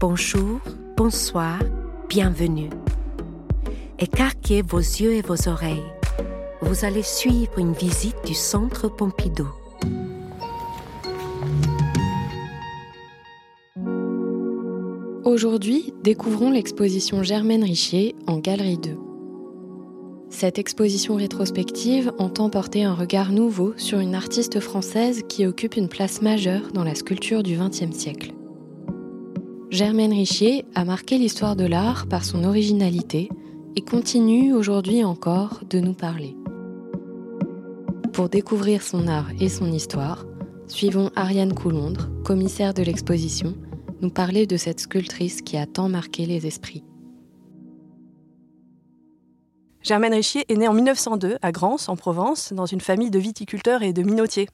Bonjour, bonsoir, bienvenue. Écarquez vos yeux et vos oreilles. Vous allez suivre une visite du Centre Pompidou. Aujourd'hui, découvrons l'exposition Germaine Richier en Galerie 2. Cette exposition rétrospective entend porter un regard nouveau sur une artiste française qui occupe une place majeure dans la sculpture du XXe siècle. Germaine Richier a marqué l'histoire de l'art par son originalité et continue aujourd'hui encore de nous parler. Pour découvrir son art et son histoire, suivons Ariane Coulondre, commissaire de l'exposition, nous parler de cette sculptrice qui a tant marqué les esprits. Germaine Richier est née en 1902 à Grance, en Provence, dans une famille de viticulteurs et de minotiers.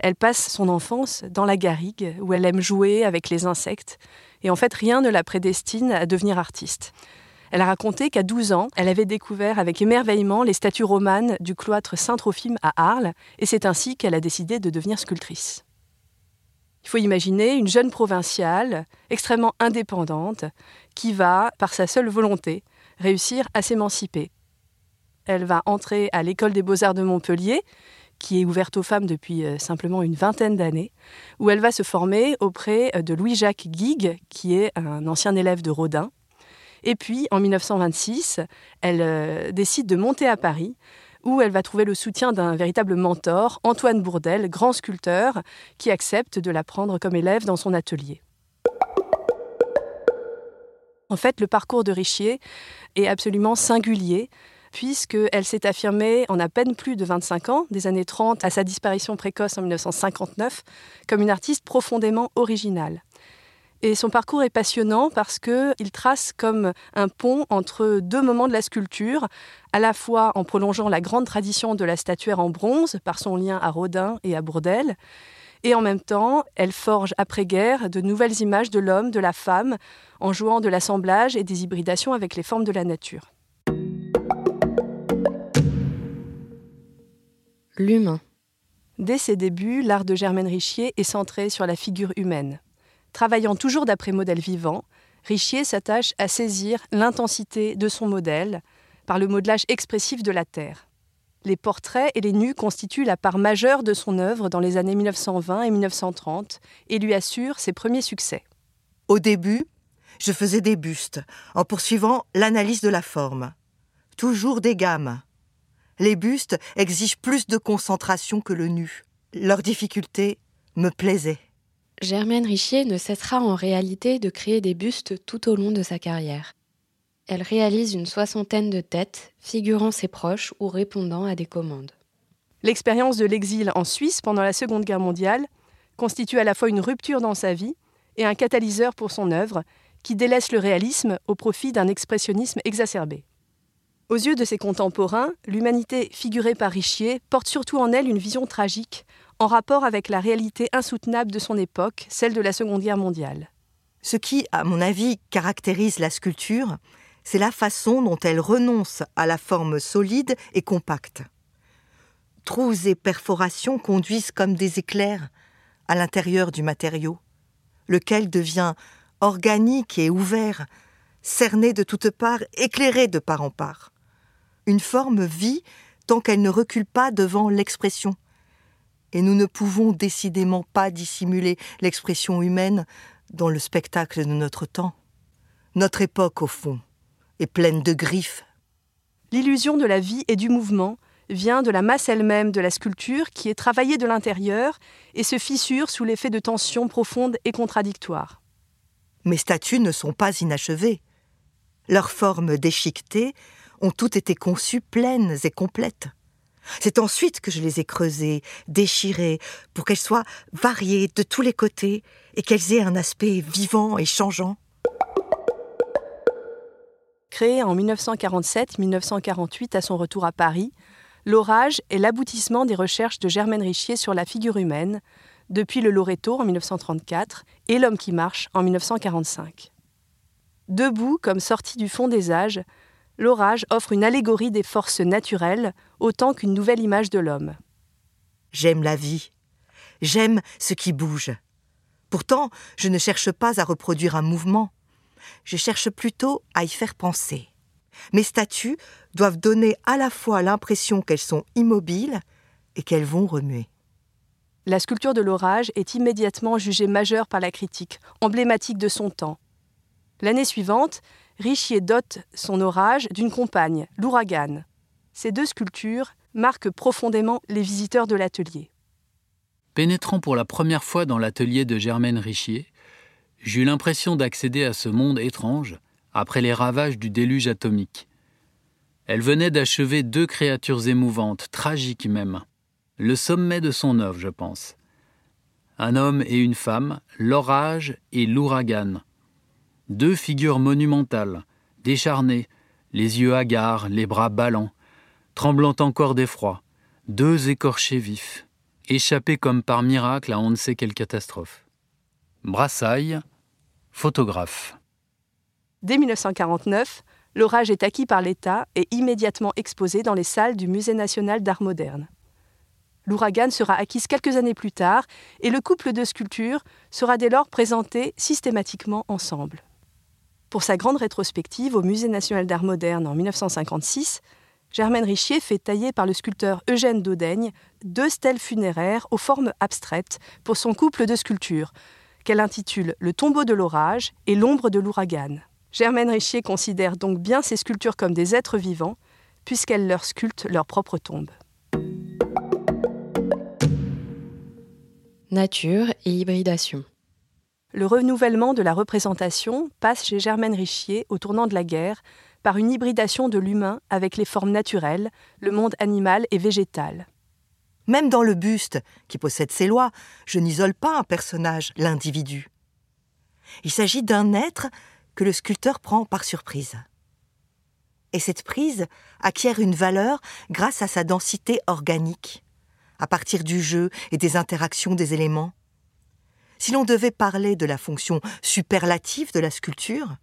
Elle passe son enfance dans la garrigue, où elle aime jouer avec les insectes, et en fait rien ne la prédestine à devenir artiste. Elle a raconté qu'à 12 ans, elle avait découvert avec émerveillement les statues romanes du cloître Saint-Trophime à Arles, et c'est ainsi qu'elle a décidé de devenir sculptrice. Il faut imaginer une jeune provinciale, extrêmement indépendante, qui va, par sa seule volonté, réussir à s'émanciper. Elle va entrer à l'école des beaux-arts de Montpellier, qui est ouverte aux femmes depuis euh, simplement une vingtaine d'années, où elle va se former auprès euh, de Louis-Jacques Guigues, qui est un ancien élève de Rodin. Et puis, en 1926, elle euh, décide de monter à Paris, où elle va trouver le soutien d'un véritable mentor, Antoine Bourdel, grand sculpteur, qui accepte de la prendre comme élève dans son atelier. En fait, le parcours de Richier est absolument singulier, puisqu'elle s'est affirmée en à peine plus de 25 ans, des années 30 à sa disparition précoce en 1959, comme une artiste profondément originale. Et son parcours est passionnant parce qu'il trace comme un pont entre deux moments de la sculpture, à la fois en prolongeant la grande tradition de la statuaire en bronze par son lien à Rodin et à Bourdelle, et en même temps, elle forge après-guerre de nouvelles images de l'homme, de la femme, en jouant de l'assemblage et des hybridations avec les formes de la nature. L'humain. Dès ses débuts, l'art de Germaine Richier est centré sur la figure humaine. Travaillant toujours d'après modèle vivant, Richier s'attache à saisir l'intensité de son modèle par le modelage expressif de la Terre. Les portraits et les nus constituent la part majeure de son œuvre dans les années 1920 et 1930 et lui assurent ses premiers succès. Au début, je faisais des bustes en poursuivant l'analyse de la forme. Toujours des gammes. Les bustes exigent plus de concentration que le nu. Leur difficulté me plaisait. Germaine Richier ne cessera en réalité de créer des bustes tout au long de sa carrière. Elle réalise une soixantaine de têtes, figurant ses proches ou répondant à des commandes. L'expérience de l'exil en Suisse pendant la Seconde Guerre mondiale constitue à la fois une rupture dans sa vie et un catalyseur pour son œuvre, qui délaisse le réalisme au profit d'un expressionnisme exacerbé. Aux yeux de ses contemporains, l'humanité figurée par Richier porte surtout en elle une vision tragique, en rapport avec la réalité insoutenable de son époque, celle de la Seconde Guerre mondiale. Ce qui, à mon avis, caractérise la sculpture, c'est la façon dont elle renonce à la forme solide et compacte. Trous et perforations conduisent comme des éclairs à l'intérieur du matériau, lequel devient organique et ouvert, cerné de toutes parts, éclairé de part en part. Une forme vit tant qu'elle ne recule pas devant l'expression, et nous ne pouvons décidément pas dissimuler l'expression humaine dans le spectacle de notre temps. Notre époque, au fond, est pleine de griffes. L'illusion de la vie et du mouvement vient de la masse elle-même de la sculpture qui est travaillée de l'intérieur et se fissure sous l'effet de tensions profondes et contradictoires. Mes statues ne sont pas inachevées. Leurs formes déchiquetées ont toutes été conçues pleines et complètes. C'est ensuite que je les ai creusées, déchirées, pour qu'elles soient variées de tous les côtés et qu'elles aient un aspect vivant et changeant. Créée en 1947-1948 à son retour à Paris, L'Orage est l'aboutissement des recherches de Germaine Richier sur la figure humaine, depuis le Loreto en 1934 et L'homme qui marche en 1945. Debout comme sorti du fond des âges, L'orage offre une allégorie des forces naturelles autant qu'une nouvelle image de l'homme. J'aime la vie. J'aime ce qui bouge. Pourtant, je ne cherche pas à reproduire un mouvement, je cherche plutôt à y faire penser. Mes statues doivent donner à la fois l'impression qu'elles sont immobiles et qu'elles vont remuer. La sculpture de l'orage est immédiatement jugée majeure par la critique, emblématique de son temps. L'année suivante, Richier dote son orage d'une compagne, l'ouragan. Ces deux sculptures marquent profondément les visiteurs de l'atelier. Pénétrant pour la première fois dans l'atelier de Germaine Richier, j'eus l'impression d'accéder à ce monde étrange après les ravages du déluge atomique. Elle venait d'achever deux créatures émouvantes, tragiques même. Le sommet de son œuvre, je pense. Un homme et une femme, l'orage et l'ouragan. Deux figures monumentales, décharnées, les yeux hagards, les bras ballants, tremblant encore d'effroi, deux écorchés vifs, échappés comme par miracle à on ne sait quelle catastrophe. Brassailles, photographe. Dès 1949, l'orage est acquis par l'État et immédiatement exposé dans les salles du Musée national d'art moderne. L'ouragan sera acquise quelques années plus tard et le couple de sculptures sera dès lors présenté systématiquement ensemble. Pour sa grande rétrospective au Musée national d'art moderne en 1956, Germaine Richier fait tailler par le sculpteur Eugène Daudaigne deux stèles funéraires aux formes abstraites pour son couple de sculptures, qu'elle intitule Le tombeau de l'orage et L'ombre de l'ouragan. Germaine Richier considère donc bien ces sculptures comme des êtres vivants, puisqu'elle leur sculpte leur propre tombe. Nature et hybridation. Le renouvellement de la représentation passe chez Germaine Richier au tournant de la guerre par une hybridation de l'humain avec les formes naturelles, le monde animal et végétal. Même dans le buste, qui possède ses lois, je n'isole pas un personnage, l'individu. Il s'agit d'un être que le sculpteur prend par surprise. Et cette prise acquiert une valeur grâce à sa densité organique, à partir du jeu et des interactions des éléments. Si l'on devait parler de la fonction superlative de la sculpture,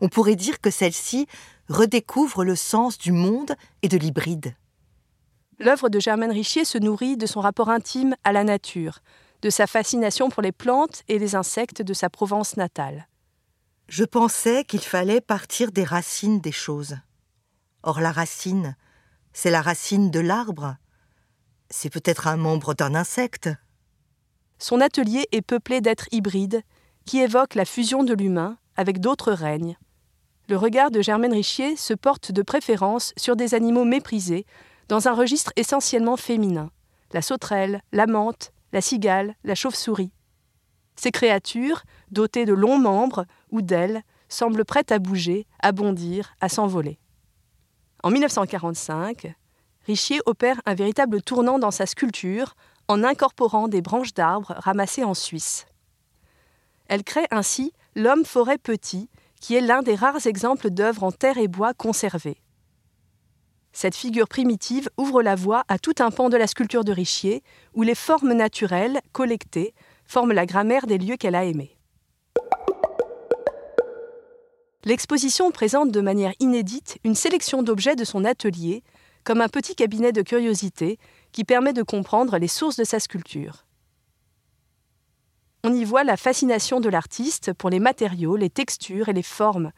on pourrait dire que celle-ci redécouvre le sens du monde et de l'hybride. L'œuvre de Germaine Richier se nourrit de son rapport intime à la nature, de sa fascination pour les plantes et les insectes de sa Provence natale. Je pensais qu'il fallait partir des racines des choses. Or la racine, c'est la racine de l'arbre. C'est peut-être un membre d'un insecte. Son atelier est peuplé d'êtres hybrides qui évoquent la fusion de l'humain avec d'autres règnes. Le regard de Germaine Richier se porte de préférence sur des animaux méprisés, dans un registre essentiellement féminin la sauterelle, la menthe, la cigale, la chauve-souris. Ces créatures, dotées de longs membres ou d'ailes, semblent prêtes à bouger, à bondir, à s'envoler. En 1945, Richier opère un véritable tournant dans sa sculpture en incorporant des branches d'arbres ramassées en Suisse. Elle crée ainsi L'homme forêt petit, qui est l'un des rares exemples d'œuvres en terre et bois conservées. Cette figure primitive ouvre la voie à tout un pan de la sculpture de Richier, où les formes naturelles, collectées, forment la grammaire des lieux qu'elle a aimés. L'exposition présente de manière inédite une sélection d'objets de son atelier, comme un petit cabinet de curiosité qui permet de comprendre les sources de sa sculpture. On y voit la fascination de l'artiste pour les matériaux, les textures et les formes,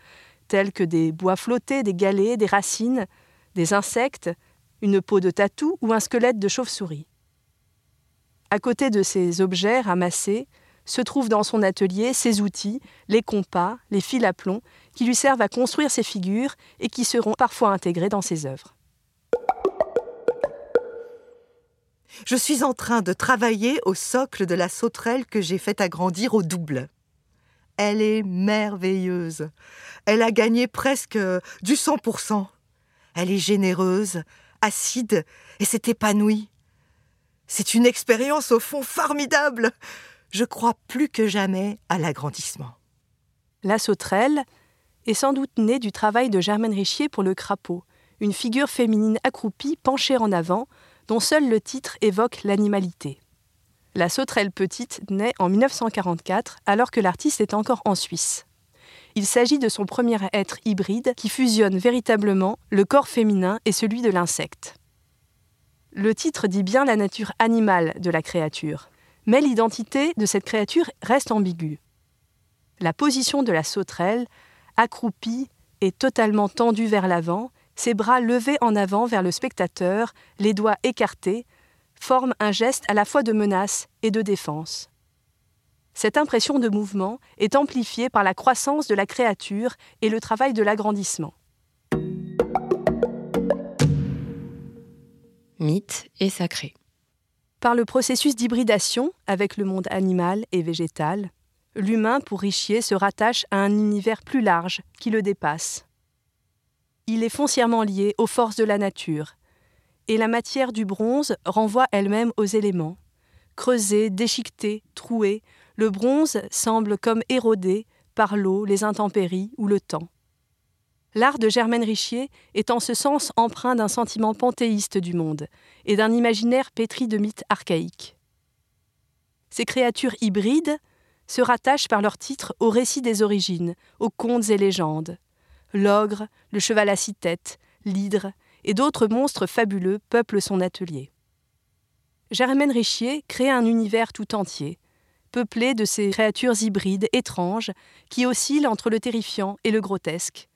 telles que des bois flottés, des galets, des racines, des insectes, une peau de tatou ou un squelette de chauve-souris. À côté de ces objets ramassés, se trouvent dans son atelier ses outils, les compas, les fils à plomb, qui lui servent à construire ses figures et qui seront parfois intégrés dans ses œuvres. Je suis en train de travailler au socle de la sauterelle que j'ai fait agrandir au double. Elle est merveilleuse. Elle a gagné presque du 100%. Elle est généreuse, acide et s'est épanouie. C'est une expérience au fond formidable. Je crois plus que jamais à l'agrandissement. La sauterelle est sans doute née du travail de Germaine Richier pour le crapaud, une figure féminine accroupie, penchée en avant, dont seul le titre évoque l'animalité. La sauterelle petite naît en 1944 alors que l'artiste est encore en Suisse. Il s'agit de son premier être hybride qui fusionne véritablement le corps féminin et celui de l'insecte. Le titre dit bien la nature animale de la créature, Mais l'identité de cette créature reste ambiguë. La position de la sauterelle, accroupie et totalement tendue vers l'avant, ses bras levés en avant vers le spectateur, les doigts écartés, forment un geste à la fois de menace et de défense. Cette impression de mouvement est amplifiée par la croissance de la créature et le travail de l'agrandissement. Mythe et sacré. Par le processus d'hybridation avec le monde animal et végétal, l'humain pour Richier se rattache à un univers plus large qui le dépasse. Il est foncièrement lié aux forces de la nature, et la matière du bronze renvoie elle-même aux éléments. Creusé, déchiqueté, troué, le bronze semble comme érodé par l'eau, les intempéries ou le temps. L'art de Germaine Richier est en ce sens empreint d'un sentiment panthéiste du monde et d'un imaginaire pétri de mythes archaïques. Ces créatures hybrides se rattachent par leur titre au récit des origines, aux contes et légendes. L'ogre, le cheval à six têtes, l'hydre et d'autres monstres fabuleux peuplent son atelier. Germaine Richier crée un univers tout entier, peuplé de ces créatures hybrides étranges qui oscillent entre le terrifiant et le grotesque.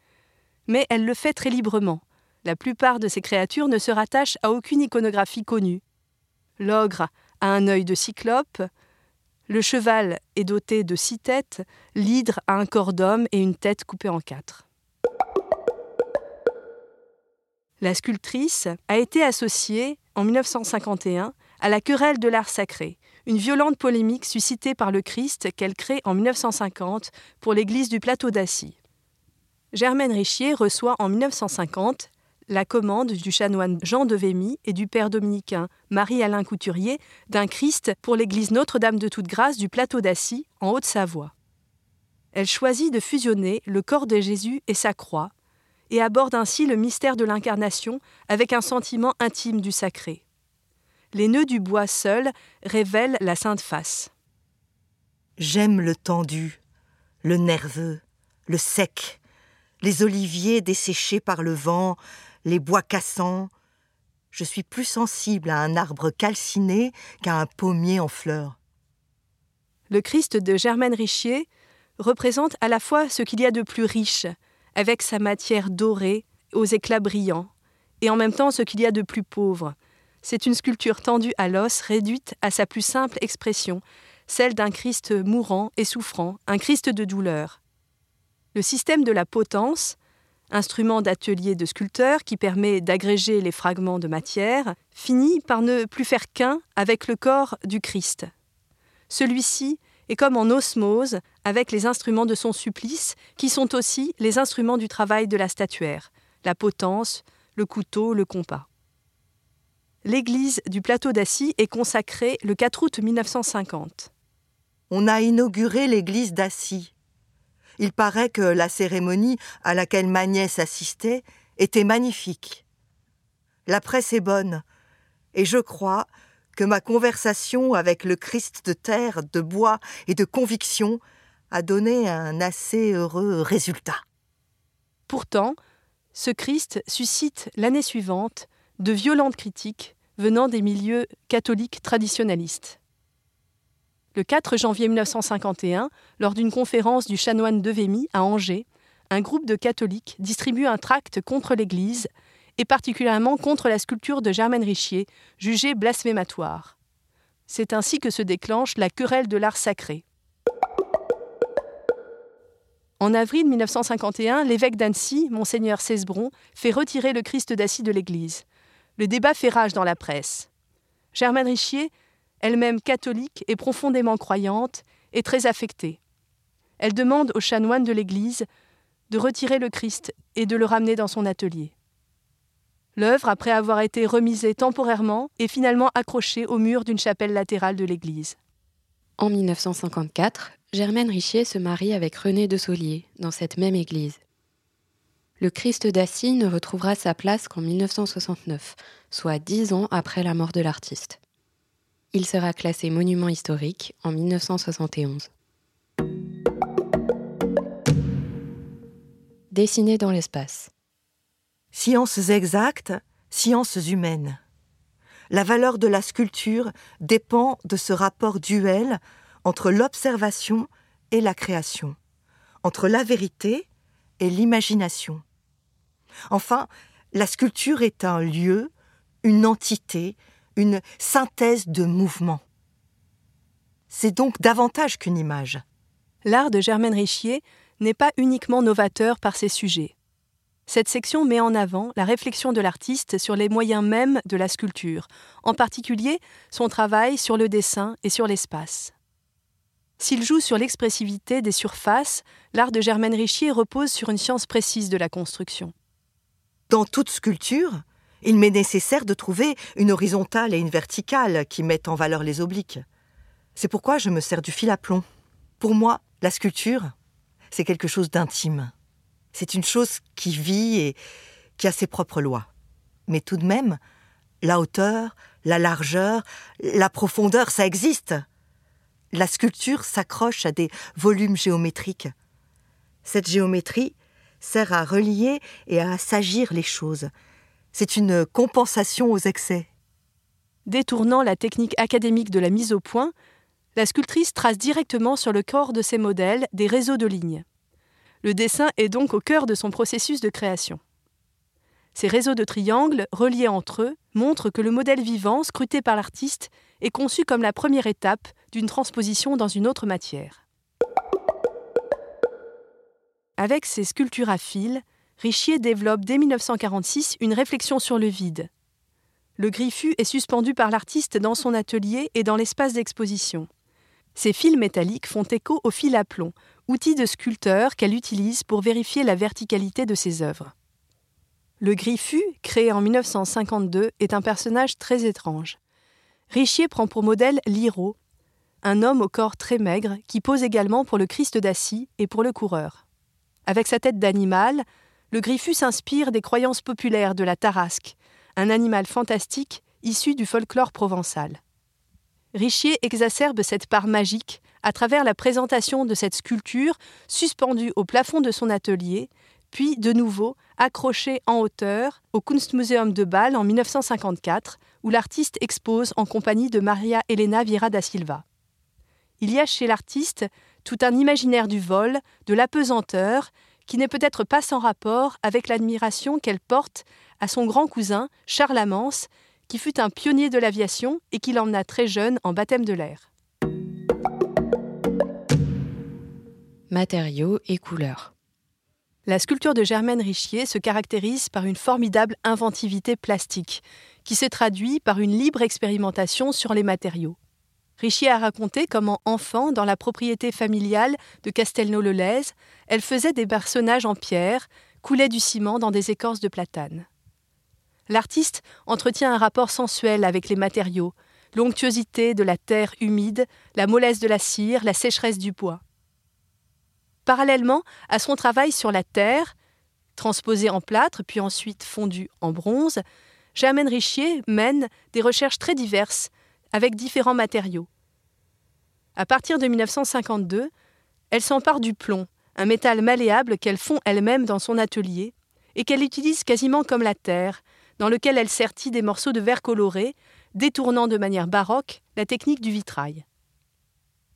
Mais elle le fait très librement. La plupart de ces créatures ne se rattachent à aucune iconographie connue. L'ogre a un œil de cyclope, le cheval est doté de six têtes, l'hydre a un corps d'homme et une tête coupée en quatre. La sculptrice a été associée, en 1951, à la querelle de l'art sacré, une violente polémique suscitée par le Christ qu'elle crée en 1950 pour l'église du plateau d'Assy. Germaine Richier reçoit en 1950 la commande du chanoine Jean de Vémy et du père dominicain Marie-Alain Couturier d'un Christ pour l'église Notre-Dame de Toute-Grâce du plateau d'Assy, en Haute-Savoie. Elle choisit de fusionner le corps de Jésus et sa croix, et aborde ainsi le mystère de l'incarnation avec un sentiment intime du sacré les nœuds du bois seuls révèlent la sainte face. J'aime le tendu, le nerveux, le sec, les oliviers desséchés par le vent, les bois cassants. Je suis plus sensible à un arbre calciné qu'à un pommier en fleurs. Le Christ de Germaine Richier représente à la fois ce qu'il y a de plus riche, avec sa matière dorée, aux éclats brillants, et en même temps ce qu'il y a de plus pauvre, c'est une sculpture tendue à l'os, réduite à sa plus simple expression, celle d'un Christ mourant et souffrant, un Christ de douleur. Le système de la potence, instrument d'atelier de sculpteur qui permet d'agréger les fragments de matière, finit par ne plus faire qu'un avec le corps du Christ. Celui-ci est comme en osmose avec les instruments de son supplice, qui sont aussi les instruments du travail de la statuaire, la potence, le couteau, le compas. L'église du plateau d'Assy est consacrée le 4 août 1950. On a inauguré l'église d'Assy. Il paraît que la cérémonie à laquelle ma nièce assistait était magnifique. La presse est bonne, et je crois que ma conversation avec le Christ de terre, de bois et de conviction a donné un assez heureux résultat. Pourtant, ce Christ suscite l'année suivante de violentes critiques venant des milieux catholiques traditionnalistes. Le 4 janvier 1951, lors d'une conférence du chanoine de Vémy à Angers, un groupe de catholiques distribue un tract contre l'Église et particulièrement contre la sculpture de Germaine Richier, jugée blasphématoire. C'est ainsi que se déclenche la querelle de l'art sacré. En avril 1951, l'évêque d'Annecy, monseigneur Cesbron, fait retirer le Christ d'Assy de l'église. Le débat fait rage dans la presse. Germaine Richier, elle-même catholique et profondément croyante, est très affectée. Elle demande aux chanoines de l'Église de retirer le Christ et de le ramener dans son atelier. L'œuvre, après avoir été remisée temporairement, est finalement accrochée au mur d'une chapelle latérale de l'église. En 1954, Germaine Richier se marie avec René de Saulier dans cette même église le Christ d'Assy ne retrouvera sa place qu'en 1969, soit dix ans après la mort de l'artiste. Il sera classé monument historique en 1971. Dessiné dans l'espace. Sciences exactes, sciences humaines. La valeur de la sculpture dépend de ce rapport duel entre l'observation et la création, entre la vérité et l'imagination. Enfin, la sculpture est un lieu, une entité, une synthèse de mouvement. C'est donc davantage qu'une image. L'art de Germaine Richier n'est pas uniquement novateur par ses sujets. Cette section met en avant la réflexion de l'artiste sur les moyens mêmes de la sculpture, en particulier son travail sur le dessin et sur l'espace. S'il joue sur l'expressivité des surfaces, l'art de Germaine Richier repose sur une science précise de la construction. Dans toute sculpture, il m'est nécessaire de trouver une horizontale et une verticale qui mettent en valeur les obliques. C'est pourquoi je me sers du fil à plomb. Pour moi, la sculpture, c'est quelque chose d'intime. C'est une chose qui vit et qui a ses propres lois. Mais tout de même, la hauteur, la largeur, la profondeur, ça existe. La sculpture s'accroche à des volumes géométriques. Cette géométrie sert à relier et à assagir les choses. C'est une compensation aux excès. Détournant la technique académique de la mise au point, la sculptrice trace directement sur le corps de ses modèles des réseaux de lignes. Le dessin est donc au cœur de son processus de création. Ces réseaux de triangles, reliés entre eux, montrent que le modèle vivant, scruté par l'artiste, est conçu comme la première étape d'une transposition dans une autre matière. Avec ses sculptures à fil, Richier développe dès 1946 une réflexion sur le vide. Le griffu est suspendu par l'artiste dans son atelier et dans l'espace d'exposition. Ces fils métalliques font écho au fil à plomb, outil de sculpteur qu'elle utilise pour vérifier la verticalité de ses œuvres. Le griffu, créé en 1952, est un personnage très étrange. Richier prend pour modèle Liro, un homme au corps très maigre qui pose également pour le Christ d'Assis et pour le coureur. Avec sa tête d'animal, le griffu s'inspire des croyances populaires de la tarasque, un animal fantastique issu du folklore provençal. Richier exacerbe cette part magique à travers la présentation de cette sculpture suspendue au plafond de son atelier, puis de nouveau accrochée en hauteur au Kunstmuseum de Bâle en 1954, où l'artiste expose en compagnie de Maria Elena Vieira da Silva. Il y a chez l'artiste tout un imaginaire du vol, de l'apesanteur, qui n'est peut-être pas sans rapport avec l'admiration qu'elle porte à son grand cousin, Charles Amance, qui fut un pionnier de l'aviation et qui l'emmena très jeune en baptême de l'air. Matériaux et couleurs. La sculpture de Germaine Richier se caractérise par une formidable inventivité plastique, qui se traduit par une libre expérimentation sur les matériaux. Richier a raconté comment, enfant, dans la propriété familiale de Castelnau-le-Lez, elle faisait des personnages en pierre, coulait du ciment dans des écorces de platane l'artiste entretient un rapport sensuel avec les matériaux, l'onctuosité de la terre humide, la mollesse de la cire, la sécheresse du bois. Parallèlement à son travail sur la terre, transposée en plâtre puis ensuite fondue en bronze, Germaine Richier mène des recherches très diverses avec différents matériaux. À partir de 1952, elle s'empare du plomb, un métal malléable qu'elle fond elle-même dans son atelier et qu'elle utilise quasiment comme la terre, dans lequel elle sertit des morceaux de verre coloré, détournant de manière baroque la technique du vitrail.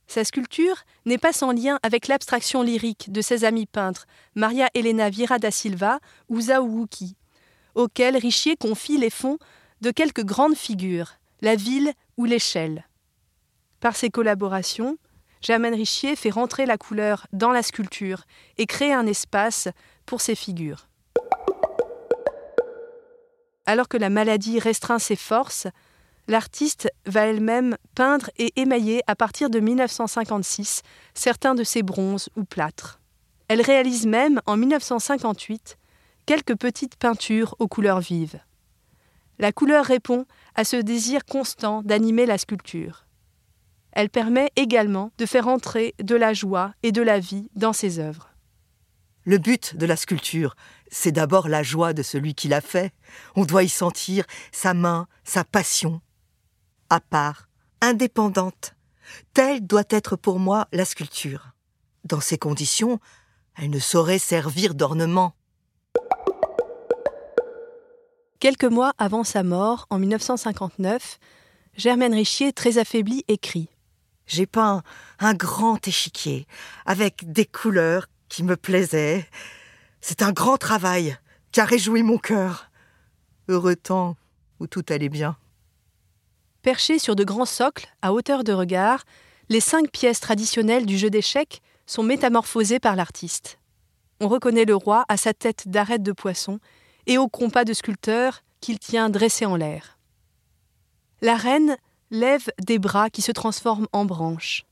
Sa sculpture n'est pas sans lien avec l'abstraction lyrique de ses amis peintres Maria Elena Vieira da Silva ou Zhao auxquels Richier confie les fonds de quelques grandes figures, la ville ou l'échelle. Par ses collaborations, Germaine Richier fait rentrer la couleur dans la sculpture et crée un espace pour ses figures. Alors que la maladie restreint ses forces, l'artiste va elle-même peindre et émailler à partir de 1956 certains de ses bronzes ou plâtres. Elle réalise même en 1958 quelques petites peintures aux couleurs vives. La couleur répond à ce désir constant d'animer la sculpture. Elle permet également de faire entrer de la joie et de la vie dans ses œuvres. Le but de la sculpture, c'est d'abord la joie de celui qui l'a fait. On doit y sentir sa main, sa passion. À part, indépendante, telle doit être pour moi la sculpture. Dans ces conditions, elle ne saurait servir d'ornement. Quelques mois avant sa mort, en 1959, Germaine Richier, très affaiblie, écrit J'ai peint un grand échiquier avec des couleurs qui me plaisaient. C'est un grand travail qui a réjoui mon cœur. Heureux temps où tout allait bien. Perchés sur de grands socles, à hauteur de regard, les cinq pièces traditionnelles du jeu d'échecs sont métamorphosées par l'artiste. On reconnaît le roi à sa tête d'arête de poisson et au compas de sculpteur qu'il tient dressé en l'air. La reine lève des bras qui se transforment en branches.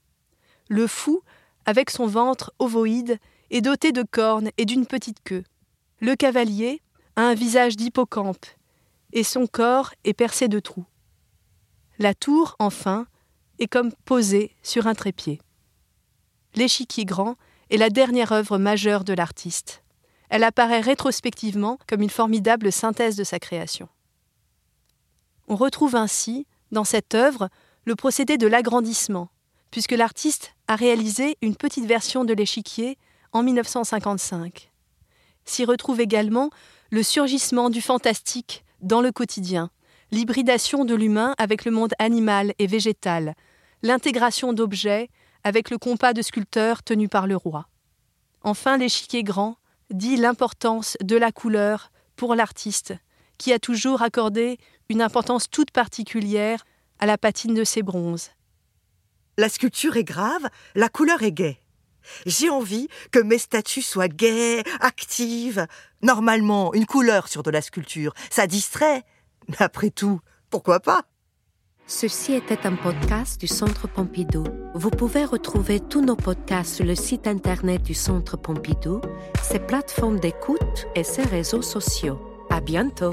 Le fou, avec son ventre ovoïde, est doté de cornes et d'une petite queue. Le cavalier a un visage d'hippocampe et son corps est percé de trous. La tour, enfin, est comme posée sur un trépied. L'échiquier grand est la dernière œuvre majeure de l'artiste. Elle apparaît rétrospectivement comme une formidable synthèse de sa création. On retrouve ainsi, dans cette œuvre, le procédé de l'agrandissement, puisque l'artiste a réalisé une petite version de l'échiquier en 1955. S'y retrouve également le surgissement du fantastique dans le quotidien, l'hybridation de l'humain avec le monde animal et végétal, l'intégration d'objets avec le compas de sculpteur tenu par le roi. Enfin, l'échiquier grand dit l'importance de la couleur pour l'artiste, qui a toujours accordé une importance toute particulière à la patine de ses bronzes. La sculpture est grave, la couleur est gaie. J'ai envie que mes statues soient gaies, actives. Normalement, une couleur sur de la sculpture, ça distrait. Mais après tout, pourquoi pas? Ceci était un podcast du Centre Pompidou. Vous pouvez retrouver tous nos podcasts sur le site internet du Centre Pompidou, ses plateformes d'écoute et ses réseaux sociaux. À bientôt!